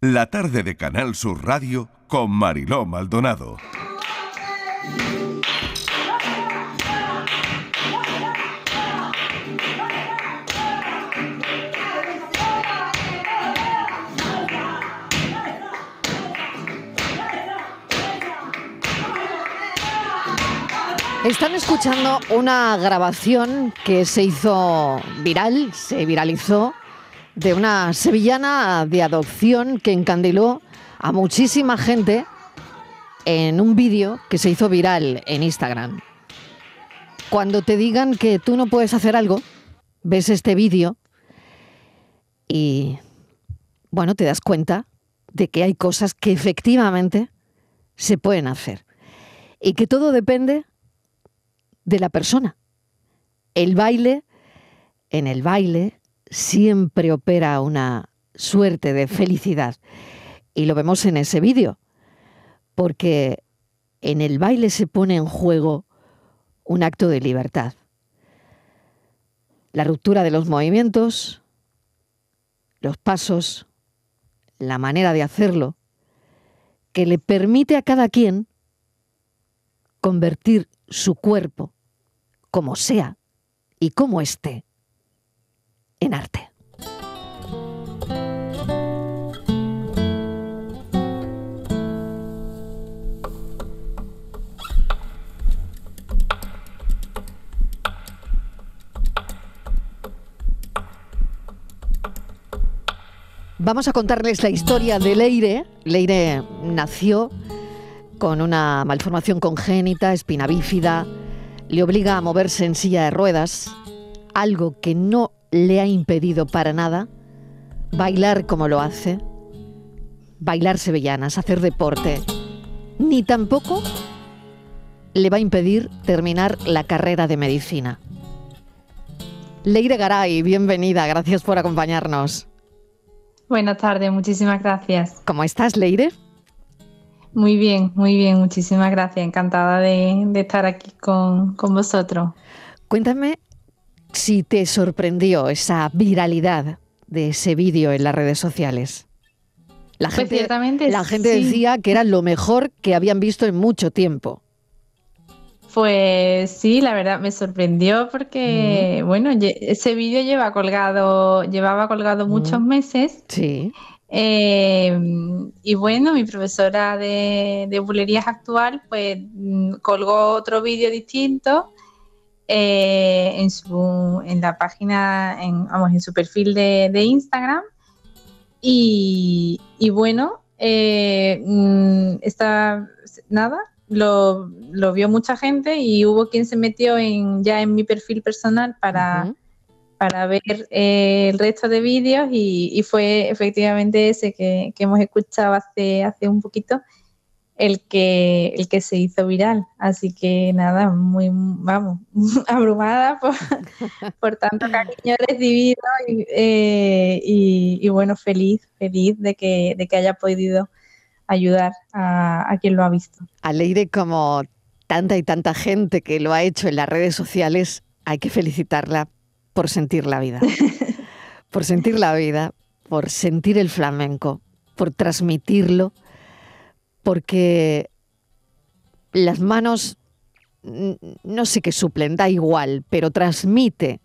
La tarde de Canal Sur Radio con Mariló Maldonado. Están escuchando una grabación que se hizo viral, se viralizó, de una sevillana de adopción que encandiló a muchísima gente en un vídeo que se hizo viral en Instagram. Cuando te digan que tú no puedes hacer algo, ves este vídeo y, bueno, te das cuenta de que hay cosas que efectivamente se pueden hacer y que todo depende de la persona. El baile, en el baile siempre opera una suerte de felicidad. Y lo vemos en ese vídeo, porque en el baile se pone en juego un acto de libertad. La ruptura de los movimientos, los pasos, la manera de hacerlo, que le permite a cada quien convertir su cuerpo como sea y como esté, Vamos a contarles la historia de Leire. Leire nació con una malformación congénita, espina bífida, le obliga a moverse en silla de ruedas, algo que no le ha impedido para nada bailar como lo hace, bailar sevillanas, hacer deporte, ni tampoco le va a impedir terminar la carrera de medicina. Leire Garay, bienvenida, gracias por acompañarnos. Buenas tardes, muchísimas gracias. ¿Cómo estás, Leire? Muy bien, muy bien, muchísimas gracias. Encantada de, estar aquí con, vosotros. Cuéntame si te sorprendió esa viralidad de ese vídeo en las redes sociales. La pues gente, la gente decía que era lo mejor que habían visto en mucho tiempo. Pues sí, la verdad me sorprendió porque, bueno, ese vídeo lleva colgado, llevaba colgado muchos meses. Sí. Eh, y bueno, mi profesora de, de bulerías actual pues mm, colgó otro vídeo distinto eh, en, su, en la página, en, vamos, en su perfil de, Instagram. Y, bueno, eh, mm, nada, lo, lo, vio mucha gente y hubo quien se metió en, ya en mi perfil personal para para ver eh, el resto de vídeos y, fue efectivamente ese que, hemos escuchado hace, hace un poquito el que, el que se hizo viral. Así que nada, muy, vamos, abrumada por, por tanto cariño recibido y, eh, y, bueno, feliz, feliz de que, de que haya podido ayudar a, a quien lo ha visto. A Leire, como tanta y tanta gente que lo ha hecho en las redes sociales, hay que felicitarla por sentir la vida. por sentir la vida, por sentir el flamenco, por transmitirlo, porque las manos no sé qué suplen, da igual, pero transmite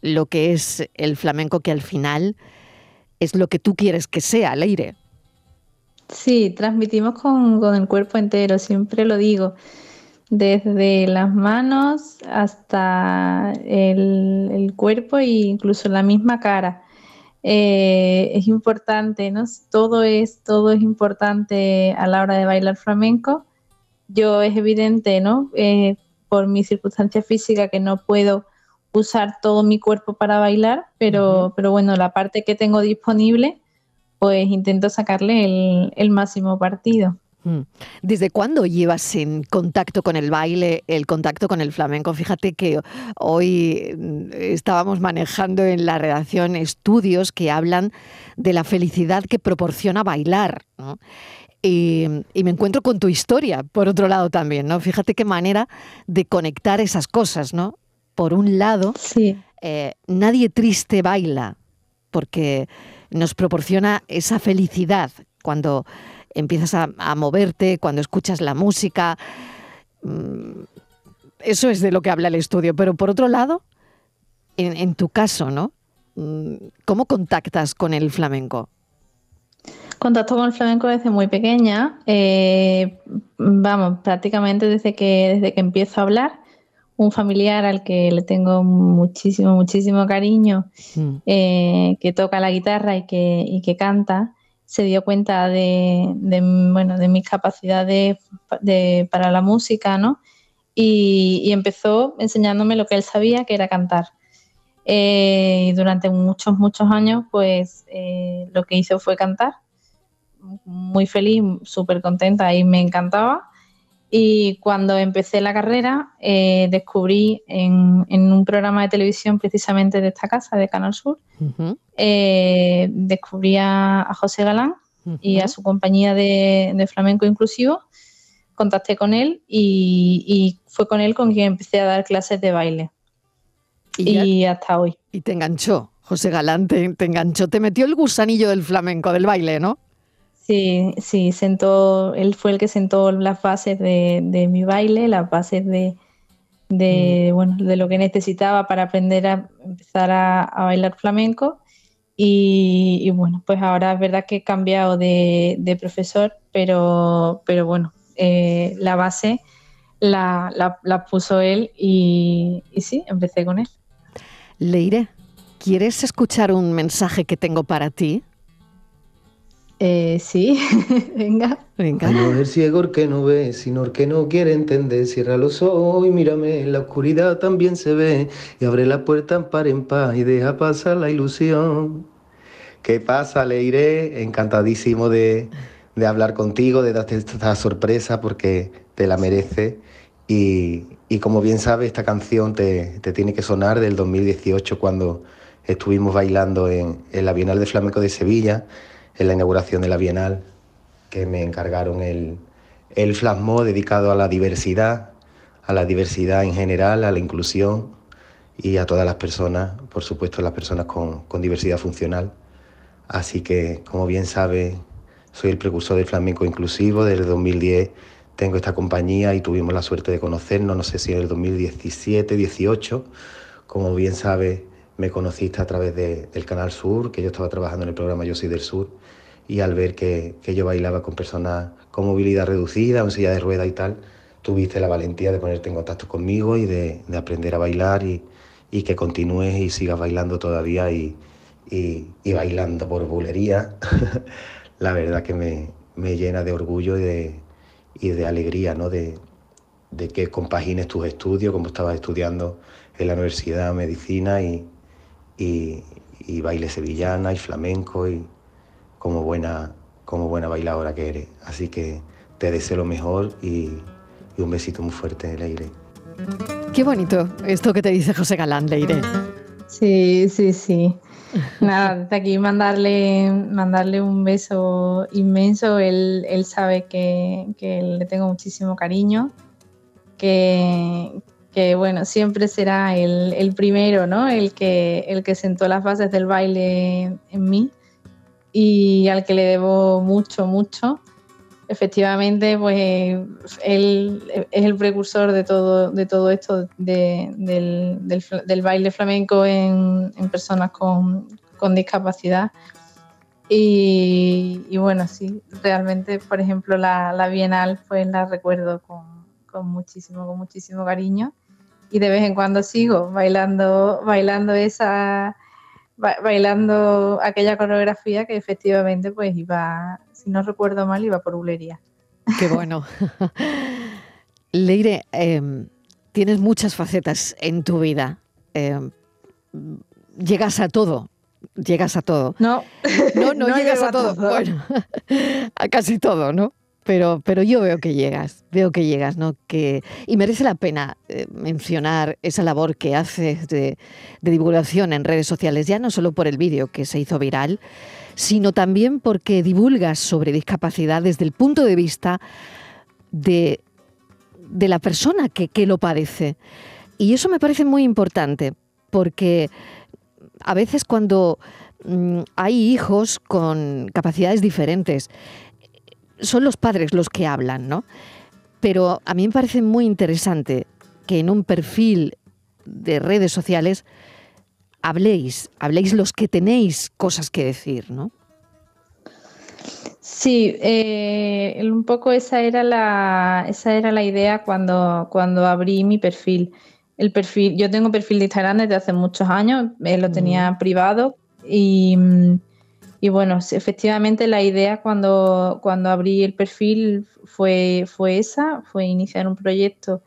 lo que es el flamenco que al final es lo que tú quieres que sea, al aire. Sí, transmitimos con, con el cuerpo entero, siempre lo digo desde las manos hasta el, cuerpo e incluso la misma cara. Eh, es importante, ¿no? Todo es, todo es importante a la hora de bailar flamenco. Yo es evidente, ¿no? Eh, por mi circunstancia física que no puedo usar todo mi cuerpo para bailar, pero, pero bueno, la parte que tengo disponible, pues intento sacarle el máximo partido. Mm. ¿Desde cuándo llevas en contacto con el baile, el contacto con el flamenco? Fíjate que hoy mm, estábamos manejando en la redacción estudios que hablan de la felicidad que proporciona bailar. Y, me encuentro con tu historia, por otro lado también, ¿no? Fíjate qué manera de conectar esas cosas, ¿no? Por un lado, eh, nadie triste baila, porque nos proporciona esa felicidad cuando empiezas a, moverte, cuando escuchas la música. Mm, eso es de lo que habla el estudio. Pero por otro lado, en, tu caso, ¿no? Mm, ¿Cómo contactas con el flamenco? Contacto con el flamenco desde muy pequeña, eh, vamos, prácticamente desde que, desde que empiezo a hablar. Un familiar al que le tengo muchísimo, muchísimo cariño, mm. eh, que toca la guitarra y que, y que canta, se dio cuenta de, bueno, de mis capacidades para la música, ¿no? y, empezó enseñándome lo que él sabía, que era cantar. Eh, y durante muchos, muchos años, pues eh, lo que hizo fue cantar. Muy feliz, súper contenta y me encantaba. Y cuando empecé la carrera, eh, descubrí en, un programa de televisión precisamente de esta casa, de Canal Sur, descubrí a, José Galán y a su compañía de flamenco inclusivo contacté con él y, fue con él con quien empecé a dar clases de baile. Y, hasta hoy. Y te enganchó, José Galante, te, enganchó, te metió el gusanillo del flamenco, del baile, ¿no? Sí, sí, sentó, él fue el que sentó las bases de, mi baile, las bases de, de, mm. bueno, de lo que necesitaba para aprender a empezar a, bailar flamenco. Y, bueno, pues ahora es verdad que he cambiado de, de profesor, pero, pero bueno, eh, la base la, puso él y, sí, empecé con él. Leire, ¿quieres escuchar un mensaje que tengo para ti? Eh, sí, venga. Venga. No el ciego que no ve, sino el que no quiere entender. Cierra los ojos y mírame, en la oscuridad también se ve. Y abre la puerta en par en paz y deja pasar la ilusión. ¿Qué pasa, Leire? Encantadísimo de, de hablar contigo, de darte esta sorpresa porque te la merece. Y, como bien sabes, esta canción te, tiene que sonar del 2018 cuando estuvimos bailando en, la Bienal de Flamenco de Sevilla, en la inauguración de la Bienal, que me encargaron el, el flasmo dedicado a la diversidad, a la diversidad en general, a la inclusión y a todas las personas, por supuesto las personas con, con diversidad funcional. Así que, como bien sabes, soy el precursor del flamenco inclusivo. Desde 2010 tengo esta compañía y tuvimos la suerte de conocernos, no sé si en el 2017, 18. Como bien sabes, me conociste a través del Canal Sur, que yo estaba trabajando en el programa Yo Soy del Sur, y al ver que, yo bailaba con personas con movilidad reducida, en silla de rueda y tal, tuviste la valentía de ponerte en contacto conmigo y de, aprender a bailar y, que continúes y sigas bailando todavía y, y bailando por bulería. la verdad que me, llena de orgullo y de, de alegría, ¿no? De, que compagines tus estudios, como estabas estudiando en la Universidad de Medicina y, y, baile sevillana y flamenco y como buena, como buena bailadora que eres. Así que te deseo lo mejor y, y un besito muy fuerte, Leire. Qué bonito esto que te dice José Galán, Leire. Sí, sí, sí. Nada, desde aquí mandarle, mandarle un beso inmenso. Él, sabe que, le tengo muchísimo cariño, que, bueno, siempre será el, primero, ¿no? El que, el que sentó las bases del baile en mí y al que le debo mucho, mucho efectivamente, pues él es el precursor de todo, de todo esto del, baile flamenco en, personas con, discapacidad. Y, bueno, sí, realmente, por ejemplo, la, Bienal, pues la recuerdo con, muchísimo, con muchísimo cariño. Y de vez en cuando sigo bailando, bailando esa, bailando aquella coreografía que efectivamente pues iba si no recuerdo mal, iba por bulería. Qué bueno. Leire, em, tienes muchas facetas en tu vida. Em, llegas a todo. Llegas a todo. No, no, no, llegas a todo. Bueno, a casi todo, ¿no? Pero, pero yo veo que llegas, veo que llegas, ¿no? Que, y merece la pena eh, mencionar esa labor que haces de, divulgación en redes sociales, ya no solo por el vídeo que se hizo viral, sino también porque divulgas sobre discapacidad desde el punto de vista de, la persona que, lo padece. Y eso me parece muy importante, porque a veces cuando mm, hay hijos con capacidades diferentes. Son los padres los que hablan, ¿no? Pero a mí me parece muy interesante que en un perfil de redes sociales habléis, habléis los que tenéis cosas que decir, ¿no? Sí, eh, un poco esa era la, esa era la idea cuando, cuando abrí mi perfil. El perfil, yo tengo perfil de Instagram desde hace muchos años, eh, lo tenía privado y, y, bueno, efectivamente la idea cuando, cuando abrí el perfil fue, fue esa, fue iniciar un proyecto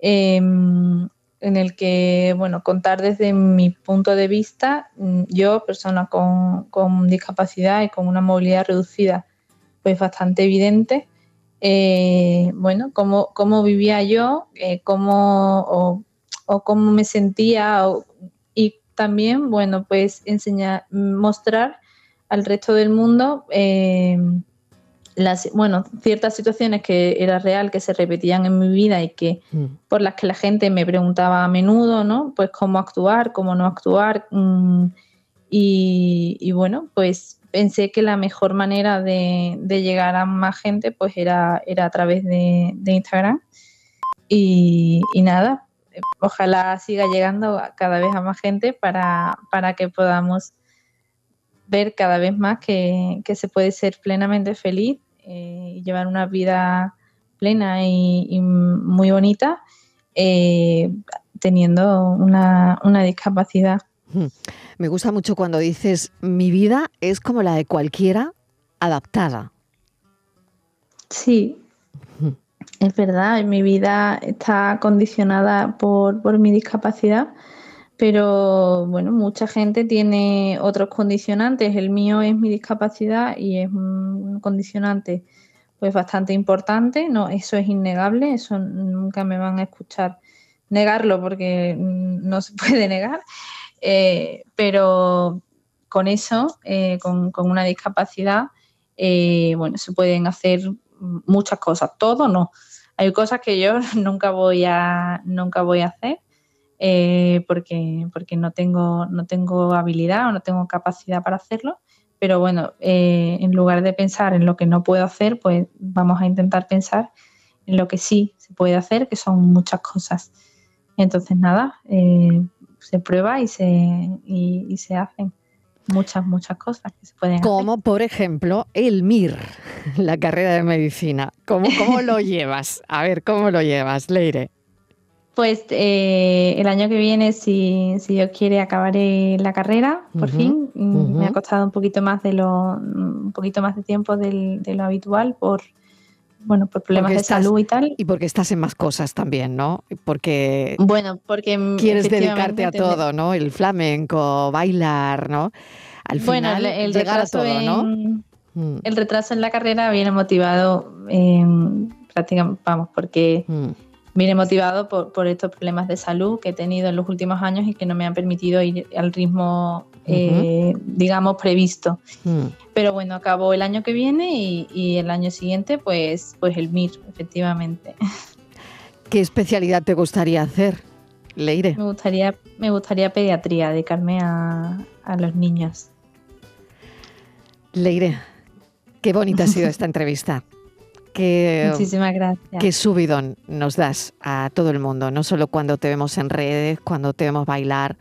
em, en el que, bueno, contar desde mi punto de vista, mm, yo, persona con, con discapacidad y con una movilidad reducida, pues bastante evidente, eh, bueno, cómo, cómo, vivía yo, eh, cómo, o, cómo me sentía, y también, bueno, pues enseñar, mostrar al resto del mundo eh, las, bueno, ciertas situaciones que era real, que se repetían en mi vida y que mm. por las que la gente me preguntaba a menudo, ¿no? Pues cómo actuar, cómo no actuar. Mm, y, bueno, pues pensé que la mejor manera de, llegar a más gente pues era, era a través de, Instagram. Y, nada, ojalá siga llegando cada vez a más gente para, para que podamos ver cada vez más que, se puede ser plenamente feliz eh, y llevar una vida plena y, muy bonita eh, teniendo una, discapacidad. Me gusta mucho cuando dices, mi vida es como la de cualquiera adaptada. Sí, es verdad, mi vida está condicionada por, por mi discapacidad pero bueno, mucha gente tiene otros condicionantes. El mío es mi discapacidad y es un condicionante pues bastante importante, no, eso es innegable, eso nunca me van a escuchar negarlo porque no se puede negar, eh, pero con eso, eh, con, una discapacidad, eh, bueno, se pueden hacer muchas cosas, todo no. Hay cosas que yo nunca voy a, nunca voy a hacer eh, porque, porque no, tengo, no tengo habilidad o no tengo capacidad para hacerlo. Pero bueno, eh, en lugar de pensar en lo que no puedo hacer, pues vamos a intentar pensar en lo que sí se puede hacer, que son muchas cosas. Entonces, nada, eh, se prueba y se, y, se hacen muchas, muchas cosas que se pueden Como por ejemplo el MIR, la carrera de medicina. ¿Cómo, ¿Cómo lo llevas? A ver, ¿cómo lo llevas, Leire? Pues eh, el año que viene, si, si Dios quiere, acabaré la carrera, por fin. Me ha costado un poquito más de lo, un poquito más de tiempo de lo habitual por bueno, por problemas de salud y tal. Y porque estás en más cosas también, ¿no? Porque bueno, porque quieres dedicarte a todo, ¿no? El flamenco, bailar, ¿no? Al final el, llegar a todo, ¿no? Mm. El retraso en la carrera viene motivado prácticamente, vamos, porque mm viene motivado por, estos problemas de salud que he tenido en los últimos años y que no me han permitido ir al ritmo, eh, digamos, previsto. Mm. Pero bueno, acabó el año que viene y, el año siguiente, pues, pues el MIR, efectivamente. ¿Qué especialidad te gustaría hacer, Leire? Me gustaría, me gustaría pediatría, dedicarme a, a los niños. Leire, qué bonita ha sido esta entrevista. Muchísimas gracias. Qué subidón nos das a todo el mundo, no solo cuando te vemos en redes, cuando te vemos bailar,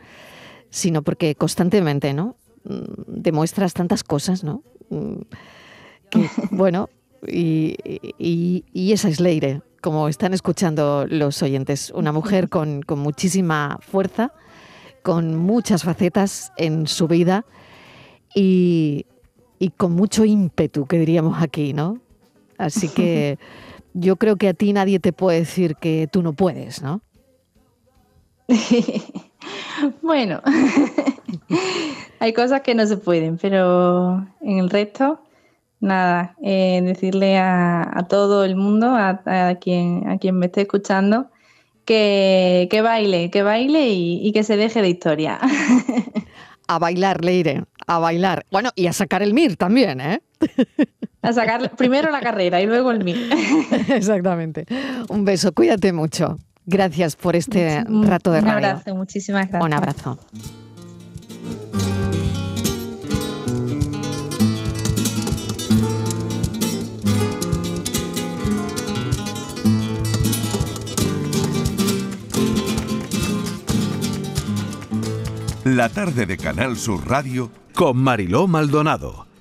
sino porque constantemente, ¿no? Mm, demuestras tantas cosas, ¿no? Mm, bueno, y, esa es Leire, como están escuchando los oyentes, una mujer con, con muchísima fuerza, con muchas facetas en su vida y, y con mucho ímpetu, que diríamos aquí, ¿no? Así que yo creo que a ti nadie te puede decir que tú no puedes, ¿no? bueno, hay cosas que no se pueden, pero en el resto, nada, eh, decirle a, todo el mundo, a, quien, a quien me esté escuchando, que, baile, que baile y, y que se deje de historia. a bailar, Leire, a bailar. Bueno, y a sacar el MIR también, ¿eh? A sacar primero la carrera y luego el mío. Exactamente. Un beso, cuídate mucho. Gracias por este rato de un radio. Un abrazo, muchísimas gracias. Un abrazo. La tarde de Canal Sur Radio con Mariló Maldonado